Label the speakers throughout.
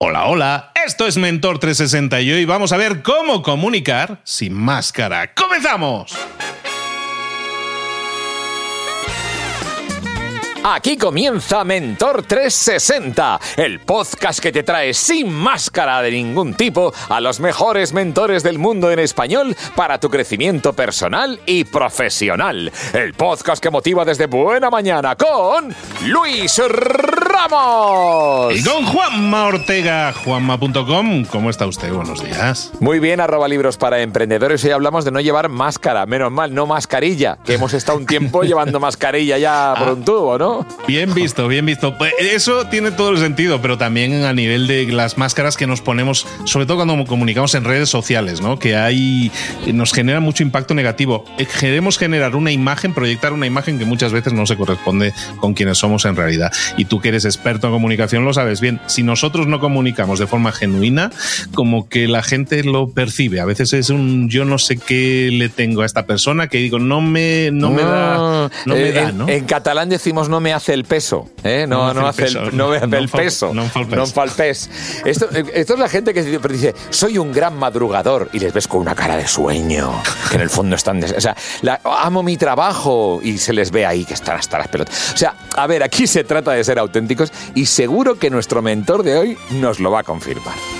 Speaker 1: Hola, hola, esto es Mentor 360 y hoy vamos a ver cómo comunicar sin máscara. ¡Comenzamos!
Speaker 2: Aquí comienza Mentor 360, el podcast que te trae sin máscara de ningún tipo a los mejores mentores del mundo en español para tu crecimiento personal y profesional. El podcast que motiva desde buena mañana con Luis Ramos.
Speaker 1: Y con Juanma Ortega, juanma.com. ¿Cómo está usted? Buenos días.
Speaker 2: Muy bien, arroba libros para emprendedores. Hoy hablamos de no llevar máscara, menos mal, no mascarilla, que hemos estado un tiempo llevando mascarilla ya por un tubo, ¿no?
Speaker 1: Bien visto, bien visto. Pues eso tiene todo el sentido, pero también a nivel de las máscaras que nos ponemos, sobre todo cuando comunicamos en redes sociales, ¿no? Que hay nos genera mucho impacto negativo. Eh, queremos generar una imagen, proyectar una imagen que muchas veces no se corresponde con quienes somos en realidad. Y tú que eres experto en comunicación lo sabes bien. Si nosotros no comunicamos de forma genuina, como que la gente lo percibe. A veces es un yo no sé qué le tengo a esta persona que digo no me no me da ah, no me da, ¿no?
Speaker 2: En catalán decimos no me hace el peso. ¿eh? No, no, hace el, no me hace el peso. No pes. Esto, esto es la gente que dice, soy un gran madrugador y les ves con una cara de sueño, que en el fondo están... o sea, amo mi trabajo y se les ve ahí que están hasta las pelotas. O sea, a ver, aquí se trata de ser y seguro que nuestro mentor de hoy nos lo va a confirmar.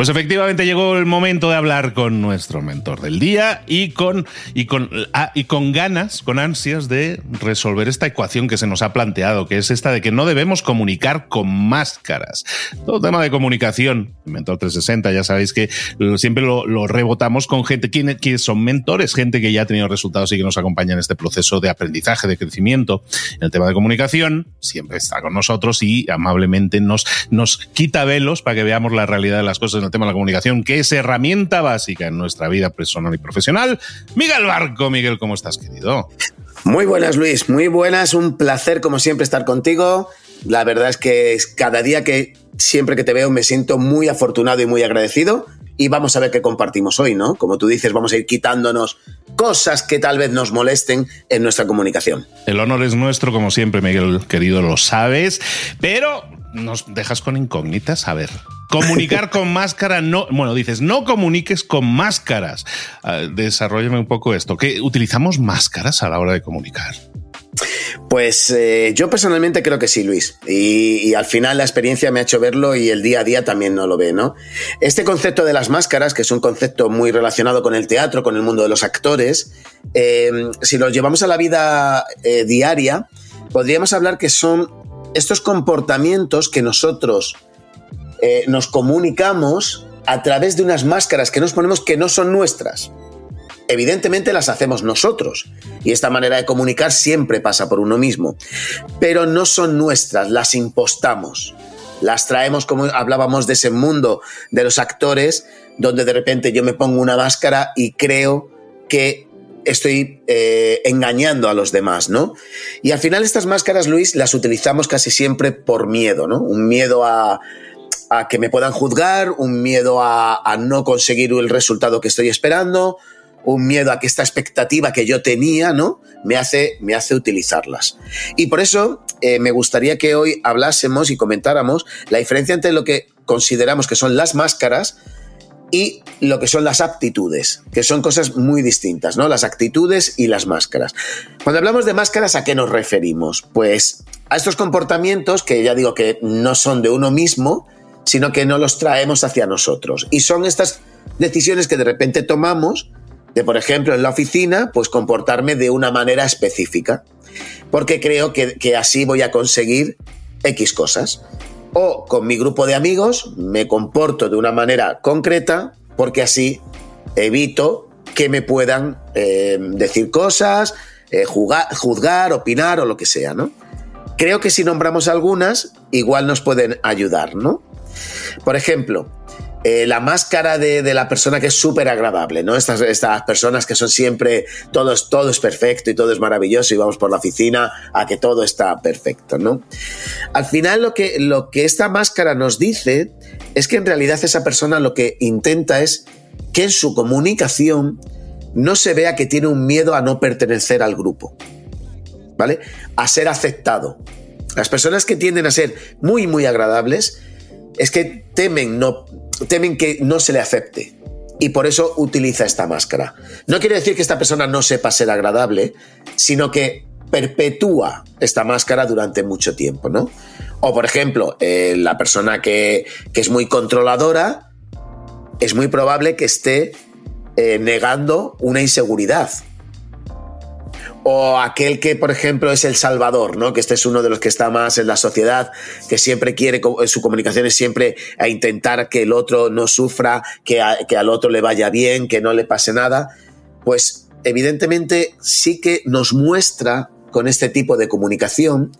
Speaker 1: Pues efectivamente llegó el momento de hablar con nuestro mentor del día y con, y con, ah, y con ganas, con ansias de resolver esta ecuación que se nos ha planteado, que es esta de que no debemos comunicar con máscaras. Todo tema de comunicación, Mentor 360, ya sabéis que siempre lo, rebotamos con gente, que son mentores? Gente que ya ha tenido resultados y que nos acompaña en este proceso de aprendizaje, de crecimiento. En el tema de comunicación, siempre está con nosotros y amablemente nos, nos quita velos para que veamos la realidad de las cosas tema de la comunicación, que es herramienta básica en nuestra vida personal y profesional. Miguel Barco, Miguel, ¿cómo estás, querido?
Speaker 3: Muy buenas, Luis, muy buenas, un placer como siempre estar contigo. La verdad es que cada día que siempre que te veo me siento muy afortunado y muy agradecido y vamos a ver qué compartimos hoy, ¿no? Como tú dices, vamos a ir quitándonos cosas que tal vez nos molesten en nuestra comunicación.
Speaker 1: El honor es nuestro, como siempre, Miguel, querido, lo sabes, pero nos dejas con incógnitas. A ver, Comunicar con máscara no. Bueno, dices, no comuniques con máscaras. Uh, desarrollame un poco esto. ¿Qué, ¿Utilizamos máscaras a la hora de comunicar?
Speaker 3: Pues eh, yo personalmente creo que sí, Luis. Y, al final la experiencia me ha hecho verlo y el día a día también no lo ve, ¿no? Este concepto de las máscaras, que es un concepto muy relacionado con el teatro, con el mundo de los actores, eh, si lo llevamos a la vida eh, diaria, podríamos hablar que son estos comportamientos que nosotros eh, nos comunicamos a través de unas máscaras que nos ponemos que no son nuestras. Evidentemente las hacemos nosotros y esta manera de comunicar siempre pasa por uno mismo, pero no son nuestras, las impostamos. Las traemos como hablábamos de ese mundo de los actores, donde de repente yo me pongo una máscara y creo que estoy eh, engañando a los demás, ¿no? Y al final estas máscaras, Luis, las utilizamos casi siempre por miedo, ¿no? Un miedo a, a que me puedan juzgar, un miedo a, no conseguir el resultado que estoy esperando, un miedo a que esta expectativa que yo tenía, ¿no? Me hace, me hace utilizarlas. Y por eso eh, me gustaría que hoy hablásemos y comentáramos la diferencia entre lo que consideramos que son las máscaras y lo que son las aptitudes, que son cosas muy distintas, ¿no? Las actitudes y las máscaras. Cuando hablamos de máscaras, ¿a qué nos referimos? Pues a estos comportamientos que ya digo que no son de uno mismo, sino que no los traemos hacia nosotros. Y son estas decisiones que de repente tomamos, de por ejemplo en la oficina, pues comportarme de una manera específica, porque creo que, así voy a conseguir X cosas. O con mi grupo de amigos me comporto de una manera concreta, porque así evito que me puedan eh, decir cosas, eh, juzgar, opinar o lo que sea, ¿no? Creo que si nombramos algunas, igual nos pueden ayudar, ¿no? Por ejemplo, eh, la máscara de, la persona que es súper agradable, ¿no? Estas, estas, personas que son siempre, todo es, todo es perfecto y todo es maravilloso y vamos por la oficina a que todo está perfecto, ¿no? Al final lo que, lo que esta máscara nos dice es que en realidad esa persona lo que intenta es que en su comunicación no se vea que tiene un miedo a no pertenecer al grupo. ¿vale? A ser aceptado. Las personas que tienden a ser muy, muy agradables es que temen, no, temen que no se le acepte. Y por eso utiliza esta máscara. No quiere decir que esta persona no sepa ser agradable, sino que perpetúa esta máscara durante mucho tiempo, ¿no? O, por ejemplo, eh, la persona que, es muy controladora, es muy probable que esté eh, negando una inseguridad o aquel que, por ejemplo, es el salvador, ¿no? Que este es uno de los que está más en la sociedad, que siempre quiere, su comunicación es siempre a intentar que el otro no sufra, que, que al otro le vaya bien, que no le pase nada. Pues evidentemente sí que nos muestra con este tipo de comunicación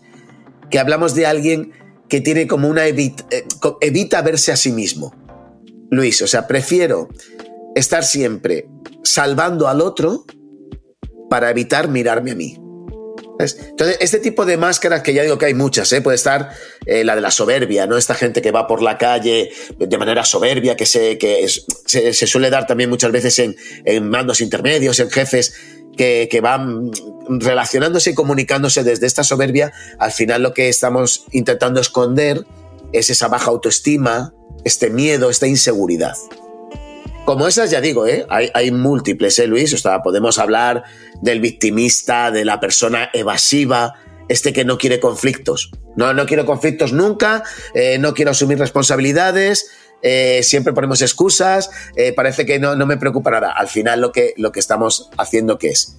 Speaker 3: que hablamos de alguien que tiene como una evita, eh, evita verse a sí mismo. Luis, o sea, prefiero estar siempre salvando al otro para evitar mirarme a mí. Entonces, este tipo de máscaras, que ya digo que hay muchas, ¿eh? puede estar eh, la de la soberbia, ¿no? Esta gente que va por la calle de manera soberbia, que se, que se, suele dar también muchas veces en, mandos intermedios, en jefes que, que, van relacionándose y comunicándose desde esta soberbia. Al final lo que estamos intentando esconder es esa baja autoestima, este miedo, esta inseguridad. Como esas, ya digo, ¿eh? hay, múltiples, ¿eh, Luis? O sea, podemos hablar del victimista, de la persona evasiva, este que no quiere conflictos. No, no quiero conflictos nunca, eh, no quiero asumir responsabilidades, eh, siempre ponemos excusas, parece que no, no, me preocupa nada. Al final lo que, lo que estamos haciendo, ¿qué es?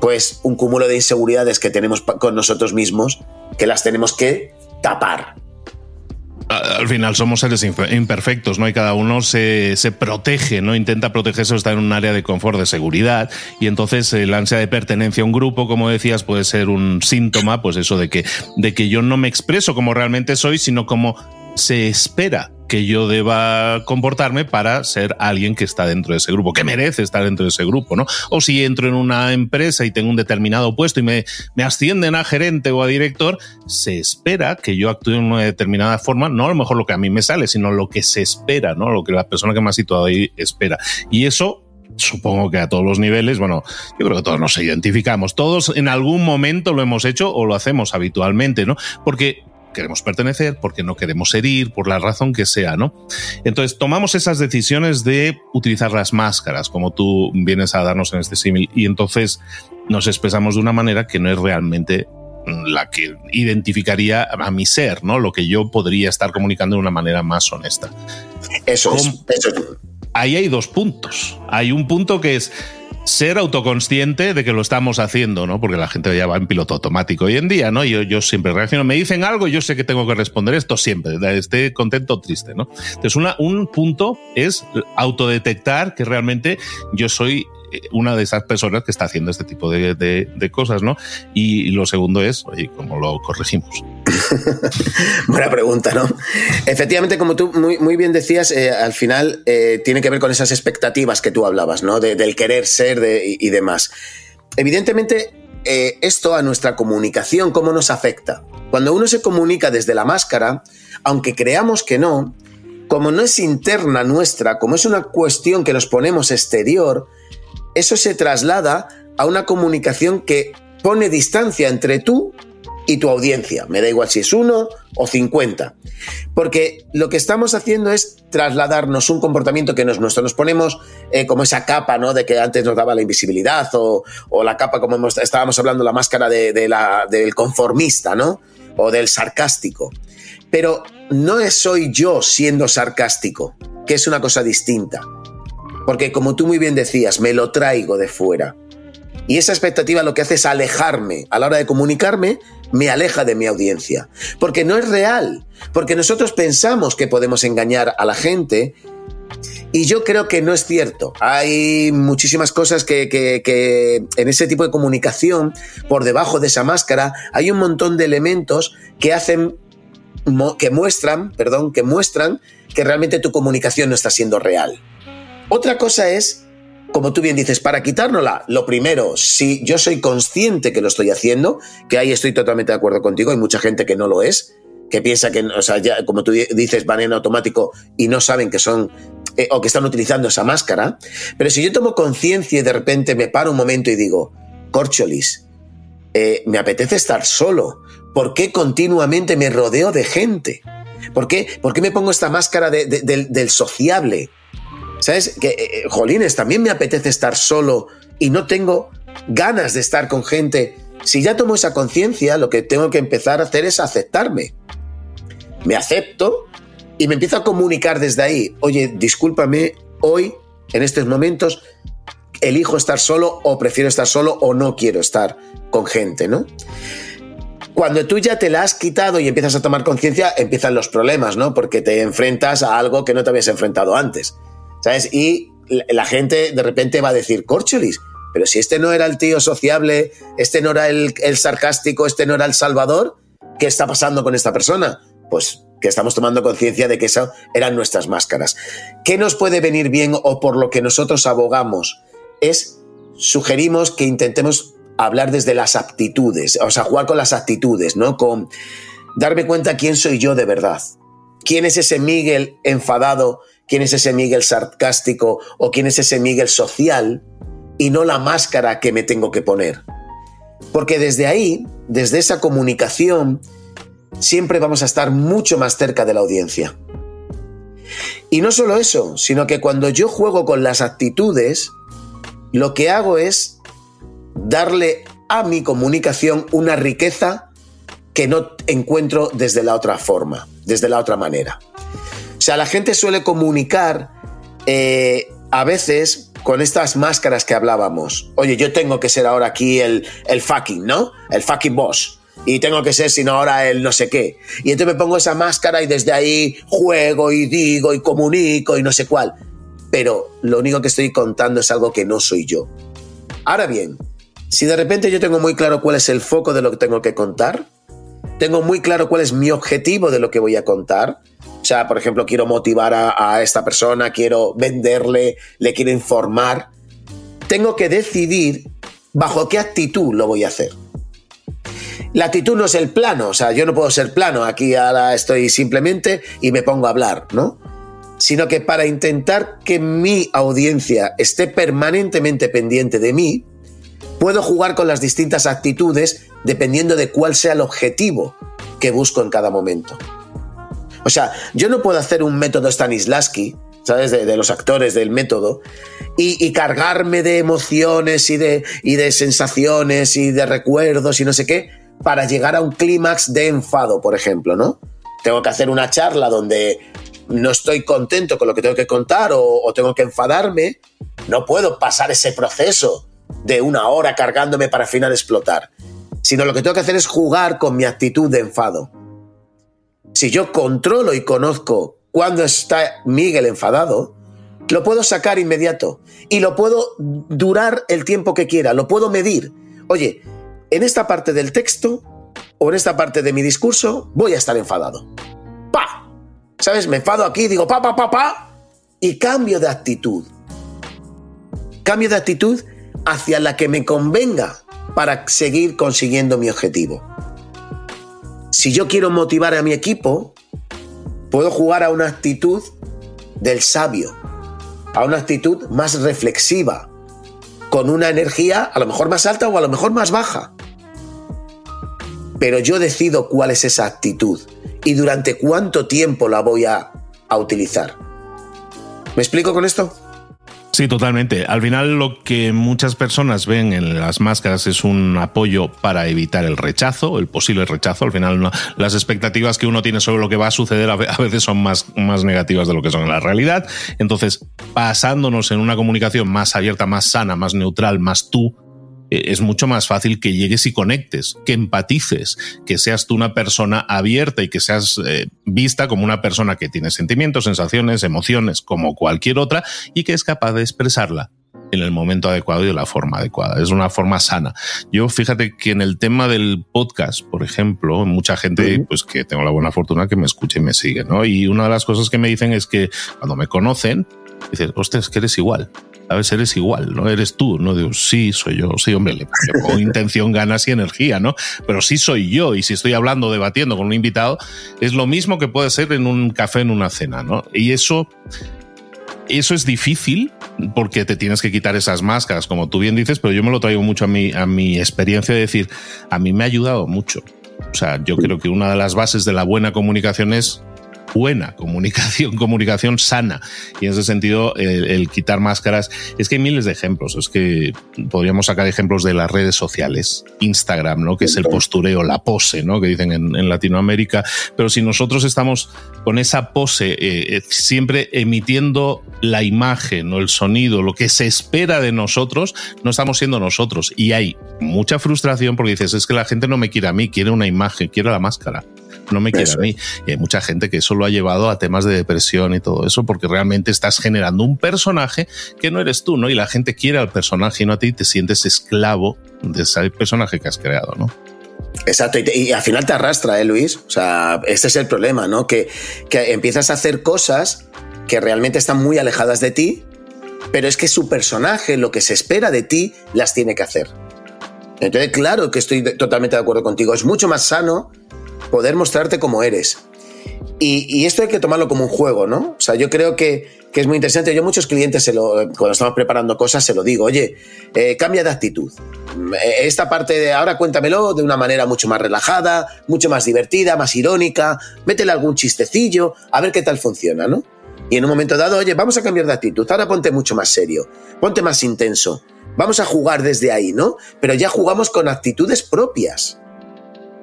Speaker 3: Pues un cúmulo de inseguridades que tenemos con nosotros mismos, que las tenemos que tapar
Speaker 1: al final somos seres imperfectos, ¿no? Y cada uno se, protege, ¿no? Intenta protegerse o estar en un área de confort, de seguridad. Y entonces el ansia de pertenencia a un grupo, como decías, puede ser un síntoma, pues eso de que, de que yo no me expreso como realmente soy, sino como se espera que yo deba comportarme para ser alguien que está dentro de ese grupo, que merece estar dentro de ese grupo, ¿no? O si entro en una empresa y tengo un determinado puesto y me, me ascienden a gerente o a director, se espera que yo actúe de una determinada forma, no a lo mejor lo que a mí me sale, sino lo que se espera, ¿no? Lo que la persona que me ha situado ahí espera. Y eso supongo que a todos los niveles, bueno, yo creo que todos nos identificamos, todos en algún momento lo hemos hecho o lo hacemos habitualmente, ¿no? Porque queremos pertenecer, porque no queremos herir, por la razón que sea, ¿no? Entonces tomamos esas decisiones de utilizar las máscaras, como tú vienes a darnos en este símil, y entonces nos expresamos de una manera que no es realmente la que identificaría a mi ser, ¿no? Lo que yo podría estar comunicando de una manera más honesta.
Speaker 3: Eso es, eso es.
Speaker 1: Ahí hay dos puntos. Hay un punto que es ser autoconsciente de que lo estamos haciendo, ¿no? Porque la gente ya va en piloto automático hoy en día, ¿no? Yo, yo siempre reacciono, me dicen algo, yo sé que tengo que responder esto siempre, esté contento o triste, ¿no? Entonces, un punto es autodetectar que realmente yo soy una de esas personas que está haciendo este tipo de, cosas, ¿no? Y, lo segundo es, oye, ¿cómo lo corregimos?
Speaker 3: Buena pregunta, ¿no? Efectivamente, como tú muy, bien decías, eh, al final eh, tiene que ver con esas expectativas que tú hablabas, ¿no? del querer ser y, demás. Evidentemente, eh, esto a nuestra comunicación, ¿cómo nos afecta? Cuando uno se comunica desde la máscara, aunque creamos que no, como no es interna nuestra, como es una cuestión que nos ponemos exterior, eso se traslada a una comunicación que pone distancia entre tú y tu audiencia. Me da igual si es uno o cincuenta. Porque lo que estamos haciendo es trasladarnos un comportamiento que no es nuestro. Nos ponemos eh, como esa capa, ¿no? De que antes nos daba la invisibilidad o, la capa, como estábamos hablando, la máscara del conformista, ¿no? O del sarcástico. Pero no soy yo siendo sarcástico, que es una cosa distinta. Porque como tú muy bien decías, me lo traigo de fuera. Y esa expectativa lo que hace es alejarme. A la hora de comunicarme, me aleja de mi audiencia. Porque no es real. Porque nosotros pensamos que podemos engañar a la gente. Y yo creo que no es cierto. Hay muchísimas cosas que, que, en ese tipo de comunicación, por debajo de esa máscara, hay un montón de elementos que hacen, que muestran, perdón, que muestran que realmente tu comunicación no está siendo real. Otra cosa es, como tú bien dices, para quitárnosla, lo primero, si yo soy consciente que lo estoy haciendo, que ahí estoy totalmente de acuerdo contigo, hay mucha gente que no lo es, que piensa que, o sea, ya, como tú dices, van en automático y no saben que son eh, o que están utilizando esa máscara. Pero si yo tomo conciencia y de repente me paro un momento y digo, Corcholis, eh, me apetece estar solo. ¿Por qué continuamente me rodeo de gente? ¿Por qué, ¿Por qué me pongo esta máscara del sociable? ¿Sabes? Que, eh, eh, jolines, también me apetece estar solo y no tengo ganas de estar con gente. Si ya tomo esa conciencia, lo que tengo que empezar a hacer es aceptarme. Me acepto y me empiezo a comunicar desde ahí. Oye, discúlpame, hoy, en estos momentos, elijo estar solo o prefiero estar solo o no quiero estar con gente, ¿no? Cuando tú ya te la has quitado y empiezas a tomar conciencia, empiezan los problemas, ¿no? Porque te enfrentas a algo que no te habías enfrentado antes. ¿Sabes? Y la gente de repente va a decir, Corcholis, pero si este no era el tío sociable, este no era el, sarcástico, este no era el salvador, ¿qué está pasando con esta persona? Pues que estamos tomando conciencia de que esas eran nuestras máscaras. ¿Qué nos puede venir bien o por lo que nosotros abogamos? Es, sugerimos que intentemos hablar desde las aptitudes, o sea, jugar con las actitudes, ¿no? Con darme cuenta quién soy yo de verdad. ¿Quién es ese Miguel enfadado quién es ese Miguel sarcástico o quién es ese Miguel social y no la máscara que me tengo que poner. Porque desde ahí, desde esa comunicación, siempre vamos a estar mucho más cerca de la audiencia. Y no solo eso, sino que cuando yo juego con las actitudes, lo que hago es darle a mi comunicación una riqueza que no encuentro desde la otra forma, desde la otra manera. Sea, la gente suele comunicar eh, a veces con estas máscaras que hablábamos. Oye, yo tengo que ser ahora aquí el, el fucking, ¿no? El fucking boss. Y tengo que ser sino ahora el no sé qué. Y entonces me pongo esa máscara y desde ahí juego y digo y comunico y no sé cuál. Pero lo único que estoy contando es algo que no soy yo. Ahora bien, si de repente yo tengo muy claro cuál es el foco de lo que tengo que contar, tengo muy claro cuál es mi objetivo de lo que voy a contar, por ejemplo, quiero motivar a, esta persona, quiero venderle, le quiero informar. Tengo que decidir bajo qué actitud lo voy a hacer. La actitud no es el plano, o sea, yo no puedo ser plano, aquí ahora estoy simplemente y me pongo a hablar, ¿no? Sino que para intentar que mi audiencia esté permanentemente pendiente de mí, puedo jugar con las distintas actitudes dependiendo de cuál sea el objetivo que busco en cada momento. O sea, yo no puedo hacer un método Stanislavski, ¿sabes? De, los actores del método, y, cargarme de emociones y de, y de sensaciones y de recuerdos y no sé qué, para llegar a un clímax de enfado, por ejemplo, ¿no? Tengo que hacer una charla donde no estoy contento con lo que tengo que contar o, o tengo que enfadarme, no puedo pasar ese proceso de una hora cargándome para al final explotar, sino lo que tengo que hacer es jugar con mi actitud de enfado si yo controlo y conozco cuándo está Miguel enfadado, lo puedo sacar inmediato y lo puedo durar el tiempo que quiera, lo puedo medir. Oye, en esta parte del texto o en esta parte de mi discurso voy a estar enfadado. ¡Pa! ¿Sabes? Me enfado aquí, digo pa, pa, pa, pa, y cambio de actitud. Cambio de actitud hacia la que me convenga para seguir consiguiendo mi objetivo. Si yo quiero motivar a mi equipo, puedo jugar a una actitud del sabio, a una actitud más reflexiva, con una energía a lo mejor más alta o a lo mejor más baja. Pero yo decido cuál es esa actitud y durante cuánto tiempo la voy a, a utilizar. ¿Me explico con esto?
Speaker 1: Sí, totalmente. Al final lo que muchas personas ven en las máscaras es un apoyo para evitar el rechazo, el posible rechazo. Al final las expectativas que uno tiene sobre lo que va a suceder a veces son más, más negativas de lo que son en la realidad. Entonces, basándonos en una comunicación más abierta, más sana, más neutral, más tú, es mucho más fácil que llegues y conectes, que empatices, que seas tú una persona abierta y que seas eh, vista como una persona que tiene sentimientos, sensaciones, emociones, como cualquier otra, y que es capaz de expresarla en el momento adecuado y de la forma adecuada. Es una forma sana. Yo fíjate que en el tema del podcast, por ejemplo, mucha gente, pues que tengo la buena fortuna que me escuche y me sigue, ¿no? Y una de las cosas que me dicen es que cuando me conocen, dicen, ostras, que eres igual a veces eres igual, ¿no? Eres tú, ¿no? Digo, sí, soy yo, sí, hombre, le, pongo intención, ganas y energía, ¿no? Pero sí soy yo y si estoy hablando, debatiendo con un invitado, es lo mismo que puede ser en un café, en una cena, ¿no? Y eso, eso es difícil porque te tienes que quitar esas máscaras, como tú bien dices, pero yo me lo traigo mucho a mi, a mi experiencia de decir, a mí me ha ayudado mucho. O sea, yo creo que una de las bases de la buena comunicación es buena comunicación, comunicación sana. Y en ese sentido, el, quitar máscaras, es que hay miles de ejemplos. Es que podríamos sacar ejemplos de las redes sociales, Instagram, ¿no? Que es el postureo, la pose, ¿no? Que dicen en, Latinoamérica. Pero si nosotros estamos con esa pose, eh, eh, siempre emitiendo la imagen o el sonido, lo que se espera de nosotros, no estamos siendo nosotros. Y hay mucha frustración porque dices, es que la gente no me quiere a mí, quiere una imagen, quiere la máscara no me quiere a mí. Y hay mucha gente que eso lo ha llevado a temas de depresión y todo eso, porque realmente estás generando un personaje que no eres tú, ¿no? Y la gente quiere al personaje y no a ti, te sientes esclavo de ese personaje que has creado, ¿no?
Speaker 3: Exacto, y, al final te arrastra, ¿eh, Luis? O sea, este es el problema, ¿no? Que, que empiezas a hacer cosas que realmente están muy alejadas de ti, pero es que su personaje, lo que se espera de ti, las tiene que hacer. Entonces, claro que estoy totalmente de acuerdo contigo. Es mucho más sano poder mostrarte como eres. Y, esto hay que tomarlo como un juego, ¿no? O sea, yo creo que, es muy interesante. Yo muchos clientes, se lo, cuando estamos preparando cosas, se lo digo, oye, eh, cambia de actitud. Eh, esta parte de ahora cuéntamelo de una manera mucho más relajada, mucho más divertida, más irónica, métele algún chistecillo, a ver qué tal funciona, ¿no? Y en un momento dado, oye, vamos a cambiar de actitud, ahora ponte mucho más serio, ponte más intenso, vamos a jugar desde ahí, ¿no? Pero ya jugamos con actitudes propias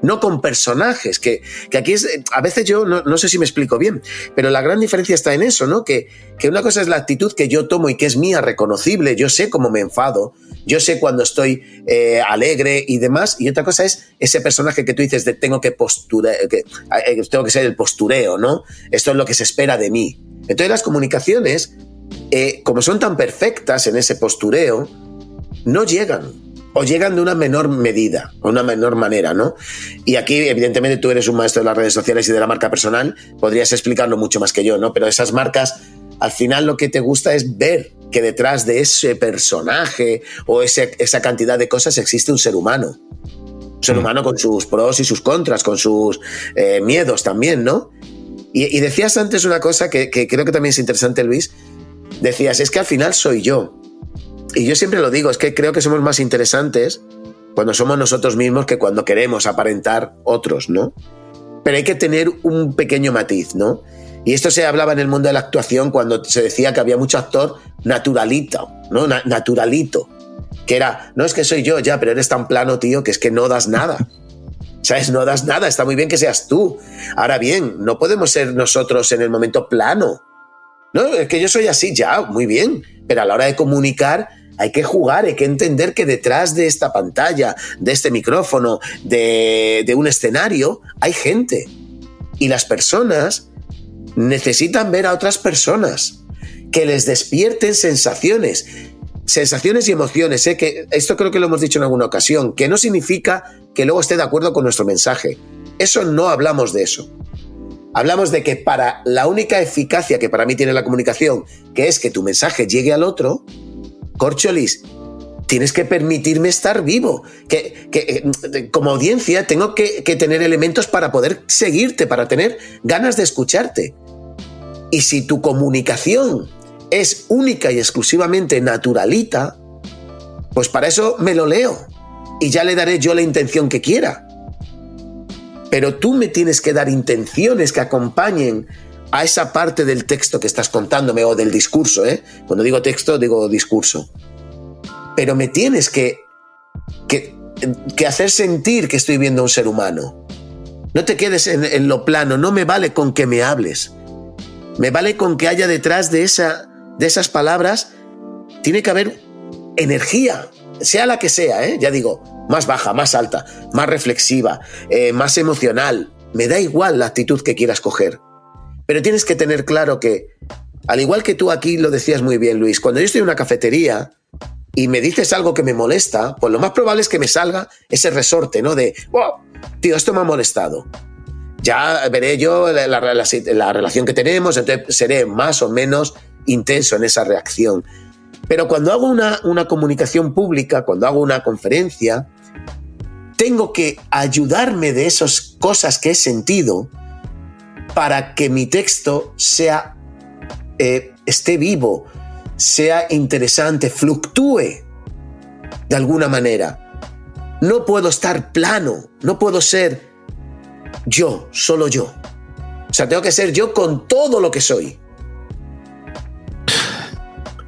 Speaker 3: no con personajes, que, aquí es, a veces yo no, sé si me explico bien, pero la gran diferencia está en eso, ¿no? Que, que, una cosa es la actitud que yo tomo y que es mía, reconocible, yo sé cómo me enfado, yo sé cuando estoy eh, alegre y demás, y otra cosa es ese personaje que tú dices de tengo que posturar, que, eh, tengo que ser el postureo, ¿no? Esto es lo que se espera de mí. Entonces las comunicaciones, eh, como son tan perfectas en ese postureo, no llegan o llegan de una menor medida, o una menor manera, ¿no? Y aquí, evidentemente, tú eres un maestro de las redes sociales y de la marca personal, podrías explicarlo mucho más que yo, ¿no? Pero esas marcas, al final lo que te gusta es ver que detrás de ese personaje o esa cantidad de cosas existe un ser humano. Un ser mm. humano con sus pros y sus contras, con sus eh, miedos también, ¿no? Y, decías antes una cosa que creo que también es interesante, Luis. Decías, es que al final soy yo y yo siempre lo digo, es que creo que somos más interesantes cuando somos nosotros mismos que cuando queremos aparentar otros, ¿no? Pero hay que tener un pequeño matiz, ¿no? Y esto se hablaba en el mundo de la actuación cuando se decía que había mucho actor naturalito, ¿no? naturalito. Que era, no es que soy yo ya, pero eres tan plano, tío, que es que no das nada. ¿Sabes? No das nada, está muy bien que seas tú. Ahora bien, no podemos ser nosotros en el momento plano. No, es que yo soy así, ya, muy bien. Pero a la hora de comunicar, hay que jugar, hay que entender que detrás de esta pantalla, de este micrófono, de, un escenario, hay gente. Y las personas necesitan ver a otras personas, que les despierten sensaciones, sensaciones y emociones. ¿eh? Que esto creo que lo hemos dicho en alguna ocasión, que no significa que luego esté de acuerdo con nuestro mensaje. Eso no hablamos de eso. Hablamos de que para la única eficacia que para mí tiene la comunicación, que es que tu mensaje llegue al otro, Corcholis, tienes que permitirme estar vivo. Que, eh, como audiencia tengo que, tener elementos para poder seguirte, para tener ganas de escucharte. Y si tu comunicación es única y exclusivamente naturalita, pues para eso me lo leo y ya le daré yo la intención que quiera. Pero tú me tienes que dar intenciones que acompañen a esa parte del texto que estás contándome o del discurso, ¿eh? Cuando digo texto, digo discurso. Pero me tienes que, que, hacer sentir que estoy viendo a un ser humano. No te quedes en, lo plano, no me vale con que me hables. Me vale con que haya detrás de, esa, de esas palabras, tiene que haber energía, sea la que sea, ¿eh? ya digo, más baja, más alta, más reflexiva, eh, más emocional. Me da igual la actitud que quieras coger pero tienes que tener claro que, al igual que tú aquí lo decías muy bien, Luis, cuando yo estoy en una cafetería y me dices algo que me molesta, pues lo más probable es que me salga ese resorte, ¿no? De, wow, tío, esto me ha molestado. Ya veré yo la, relación que tenemos, entonces seré más o menos intenso en esa reacción. Pero cuando hago una, una comunicación pública, cuando hago una conferencia, tengo que ayudarme de esas cosas que he sentido para que mi texto sea, eh, esté vivo, sea interesante, fluctúe de alguna manera. No puedo estar plano, no puedo ser yo, solo yo. O sea, tengo que ser yo con todo lo que soy.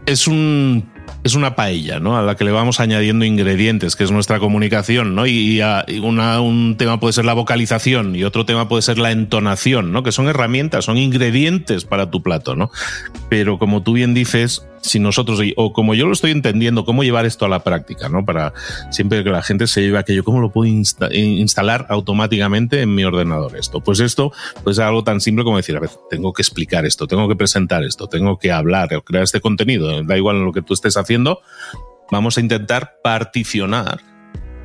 Speaker 1: Es un es una paella, ¿no? A la que le vamos añadiendo ingredientes, que es nuestra comunicación, ¿no? Y, un tema puede ser la vocalización y otro tema puede ser la entonación, ¿no? Que son herramientas, son ingredientes para tu plato, ¿no? Pero como tú bien dices, si nosotros, o como yo lo estoy entendiendo, cómo llevar esto a la práctica, ¿no? Para siempre que la gente se lleve aquello, ¿cómo lo puedo instalar automáticamente en mi ordenador esto? Pues esto, pues es algo tan simple como decir, a ver, tengo que explicar esto, tengo que presentar esto, tengo que hablar, crear este contenido, da igual lo que tú estés haciendo, vamos a intentar particionar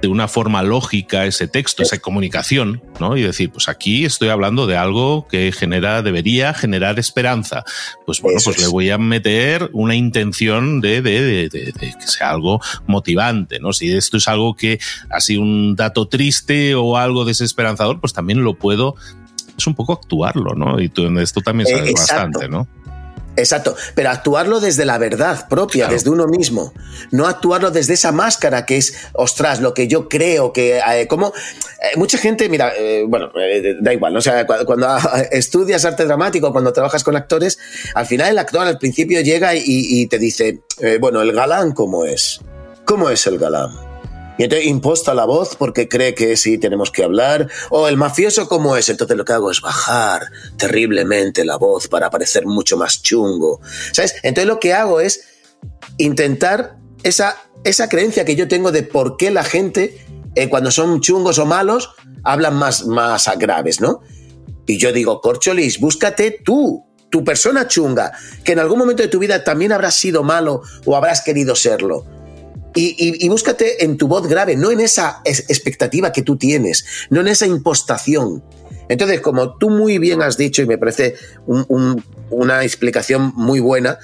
Speaker 1: de una forma lógica ese texto, esa comunicación, ¿no? Y decir, pues aquí estoy hablando de algo que genera, debería generar esperanza. Pues bueno, pues le voy a meter una intención de, de, de, que sea algo motivante, ¿no? Si esto es algo que ha sido un dato triste o algo desesperanzador, pues también lo puedo es un poco actuarlo, ¿no? Y tú en esto también sabes bastante, ¿no?
Speaker 3: Exacto, pero actuarlo desde la verdad propia, desde uno mismo, no actuarlo desde esa máscara que es, ostras, lo que yo creo que, eh, como eh, mucha gente, mira, eh, bueno, da igual, o sea, cuando, estudias arte dramático, cuando trabajas con actores, al final el actor al principio llega y te dice, bueno, el galán, ¿cómo es? ¿Cómo es el galán? Y entonces imposta la voz porque cree que sí tenemos que hablar, o el mafioso como es, entonces lo que hago es bajar terriblemente la voz para parecer mucho más chungo, ¿sabes? Entonces lo que hago es intentar esa, esa creencia que yo tengo de por qué la gente, eh, cuando son chungos o malos, hablan más, más graves, ¿no? Y yo digo, Corcholis, búscate tú, tu persona chunga, que en algún momento de tu vida también habrás sido malo o habrás querido serlo y, búscate en tu voz grave, no en esa expectativa que tú tienes, no en esa impostación. Entonces, como tú muy bien has dicho, y me parece una explicación muy buena,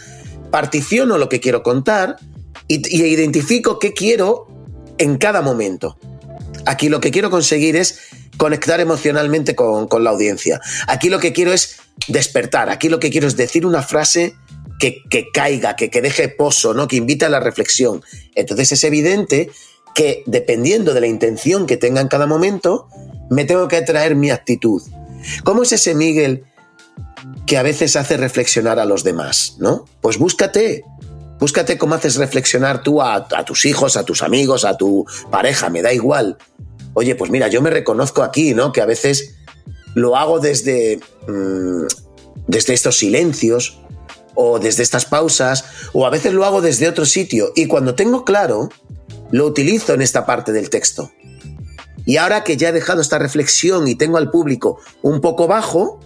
Speaker 3: particiono lo que quiero contar y, identifico qué quiero en cada momento. Aquí lo que quiero conseguir es conectar emocionalmente con, con, la audiencia. Aquí lo que quiero es despertar. Aquí lo que quiero es decir una frase que, caiga, que, deje pozo, ¿no? que invita a la reflexión. Entonces es evidente que dependiendo de la intención que tenga en cada momento, me tengo que traer mi actitud. ¿Cómo es ese Miguel que a veces hace reflexionar a los demás? ¿no? Pues búscate, búscate cómo haces reflexionar tú a, tus hijos, a tus amigos, a tu pareja, me da igual. Oye, pues mira, yo me reconozco aquí, ¿no? Que a veces lo hago desde, mm, desde estos silencios, o desde estas pausas, o a veces lo hago desde otro sitio, y cuando tengo claro, lo utilizo en esta parte del texto. Y ahora que ya he dejado esta reflexión y tengo al público un poco bajo,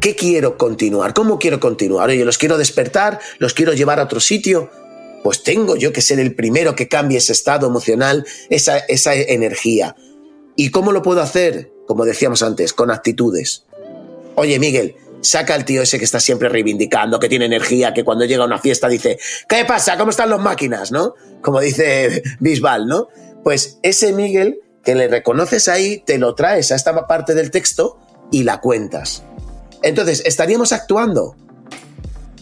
Speaker 3: ¿qué quiero continuar? ¿Cómo quiero continuar? Oye, los quiero despertar, los quiero llevar a otro sitio. Pues tengo yo que ser el primero que cambie ese estado emocional, esa, esa energía. ¿Y cómo lo puedo hacer? Como decíamos antes, con actitudes. Oye, Miguel, saca al tío ese que está siempre reivindicando, que tiene energía, que cuando llega a una fiesta dice, ¿qué pasa? ¿Cómo están las máquinas? ¿No? Como dice Bisbal, ¿no? Pues ese Miguel que le reconoces ahí, te lo traes a esta parte del texto y la cuentas. Entonces, ¿estaríamos actuando?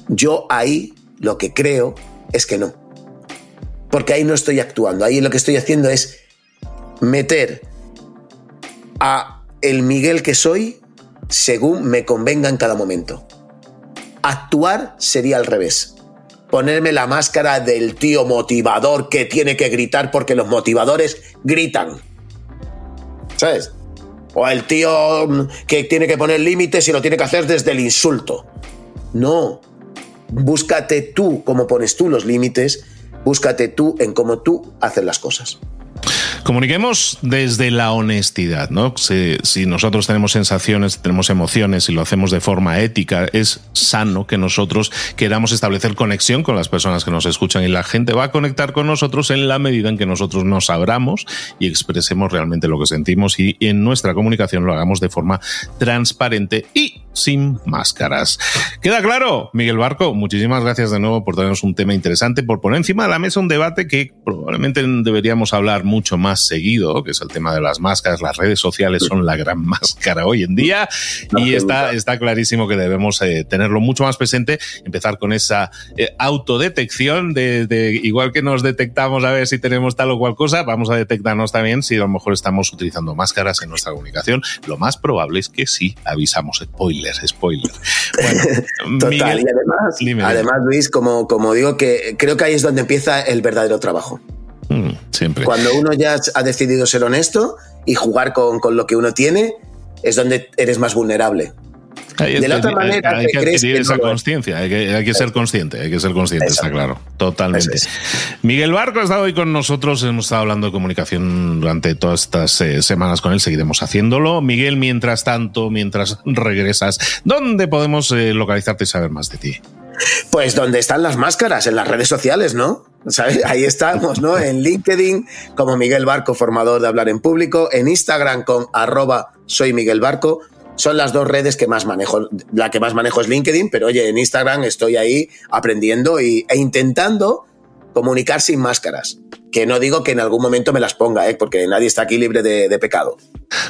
Speaker 3: Yo ahí lo que creo es que no. Porque ahí no estoy actuando. Ahí lo que estoy haciendo es meter a el Miguel que soy según me convenga en cada momento. Actuar sería al revés. Ponerme la máscara del tío motivador que tiene que gritar porque los motivadores gritan. ¿Sabes? O el tío mm, que tiene que poner límites y lo tiene que hacer desde el insulto. No. Búscate tú cómo pones tú los límites, búscate tú en cómo tú haces las cosas.
Speaker 1: Comuniquemos desde la honestidad, ¿no? Si, nosotros tenemos sensaciones, tenemos emociones y lo hacemos de forma ética, es sano que nosotros queramos establecer conexión con las personas que nos escuchan y la gente va a conectar con nosotros en la medida en que nosotros nos abramos y expresemos realmente lo que sentimos y en nuestra comunicación lo hagamos de forma transparente y sin máscaras. ¿Queda claro? Miguel Barco, muchísimas gracias de nuevo por tenernos un tema interesante, por poner encima de la mesa un debate que probablemente deberíamos hablar mucho más seguido, que es el tema de las máscaras. Las redes sociales son la gran máscara hoy en día y está, está clarísimo que debemos eh, tenerlo mucho más presente, empezar con esa eh, autodetección de, igual que nos detectamos a ver si tenemos tal o cual cosa, vamos a detectarnos también si a lo mejor estamos utilizando máscaras en nuestra comunicación. Lo más probable es que sí, avisamos, spoiler, spoiler.
Speaker 3: Total, y además, además, Luis, como, como digo, que creo que ahí es donde empieza el verdadero trabajo.
Speaker 1: Mm, siempre.
Speaker 3: Cuando uno ya ha decidido ser honesto y jugar con, con lo que uno tiene, es donde eres más vulnerable
Speaker 1: de la otra manera, hay, que adquirir esa conciencia, hay, que, ser consciente, hay que ser consciente, está claro, totalmente. Miguel Barco ha estado hoy con nosotros, hemos estado hablando de comunicación durante todas estas eh, semanas con él, seguiremos haciéndolo. Miguel, mientras tanto, mientras regresas, ¿dónde podemos eh, localizarte y saber más de ti?
Speaker 3: Pues donde están las máscaras, en las redes sociales, ¿no? Ahí estamos, ¿no? En LinkedIn como Miguel Barco, formador de hablar en público, en Instagram con arroba soy Miguel Barco, son las dos redes que más manejo. La que más manejo es LinkedIn, pero oye, en Instagram estoy ahí aprendiendo y, e intentando comunicar sin máscaras. Que no digo que en algún momento me las ponga, ¿eh? porque nadie está aquí libre de, pecado.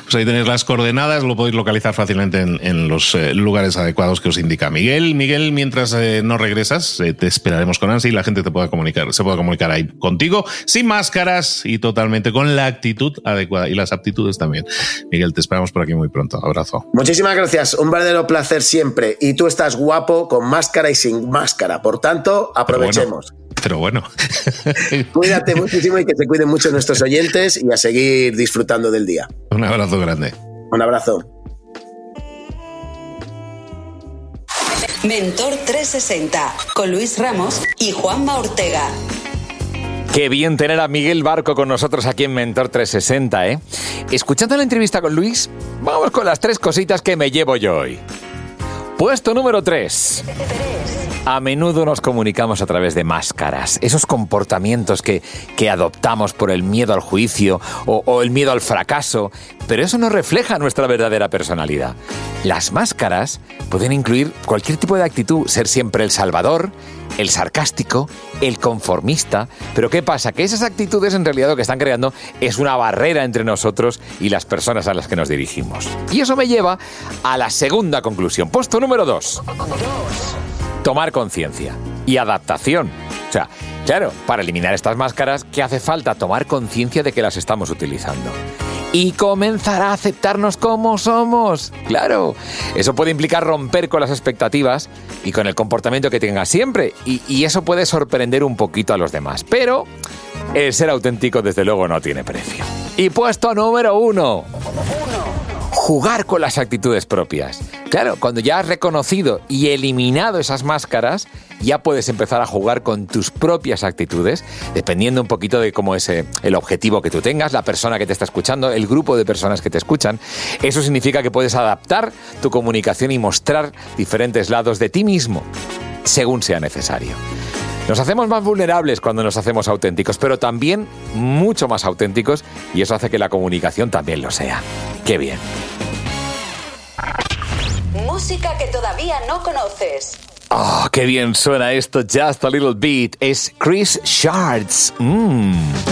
Speaker 1: Pues ahí tenéis las coordenadas, lo podéis localizar fácilmente en, los eh, lugares adecuados que os indica Miguel. Miguel, mientras eh, no regresas, eh, te esperaremos con ansia y la gente te pueda comunicar, se pueda comunicar ahí contigo, sin máscaras y totalmente con la actitud adecuada y las aptitudes también. Miguel, te esperamos por aquí muy pronto. Abrazo.
Speaker 3: Muchísimas gracias, un verdadero placer siempre. Y tú estás guapo con máscara y sin máscara, por tanto, aprovechemos
Speaker 1: pero bueno.
Speaker 3: Cuídate muchísimo y que se cuiden mucho nuestros oyentes y a seguir disfrutando del día.
Speaker 1: Un abrazo grande.
Speaker 3: Un abrazo.
Speaker 4: Mentor 360 con Luis Ramos y Juanma Ortega.
Speaker 2: Qué bien tener a Miguel Barco con nosotros aquí en Mentor 360, ¿eh? Escuchando la entrevista con Luis, vamos con las tres cositas que me llevo yo hoy. Puesto número 3. A menudo nos comunicamos a través de máscaras, esos comportamientos que, adoptamos por el miedo al juicio o, o el miedo al fracaso, pero eso no refleja nuestra verdadera personalidad. Las máscaras pueden incluir cualquier tipo de actitud, ser siempre el salvador, el sarcástico, el conformista. Pero ¿qué pasa? Que esas actitudes en realidad lo que están creando es una barrera entre nosotros y las personas a las que nos dirigimos. Y eso me lleva a la segunda conclusión. Puesto número dos tomar conciencia y adaptación. O sea, claro, para eliminar estas máscaras, ¿qué hace falta? Tomar conciencia de que las estamos utilizando. Y comenzar a aceptarnos como somos. Claro, eso puede implicar romper con las expectativas y con el comportamiento que tengas siempre. Y, y eso puede sorprender un poquito a los demás. Pero el ser auténtico desde luego no tiene precio. Y puesto número uno jugar con las actitudes propias. Claro, cuando ya has reconocido y eliminado esas máscaras, ya puedes empezar a jugar con tus propias actitudes, dependiendo un poquito de cómo es eh, el objetivo que tú tengas, la persona que te está escuchando, el grupo de personas que te escuchan. Eso significa que puedes adaptar tu comunicación y mostrar diferentes lados de ti mismo, según sea necesario. Nos hacemos más vulnerables cuando nos hacemos auténticos, pero también mucho más auténticos y eso hace que la comunicación también lo sea. ¡Qué bien!
Speaker 4: Música que todavía no conoces.
Speaker 2: ¡Oh, qué bien suena esto! Just a Little Bit. Es Chris Shards. Mmm.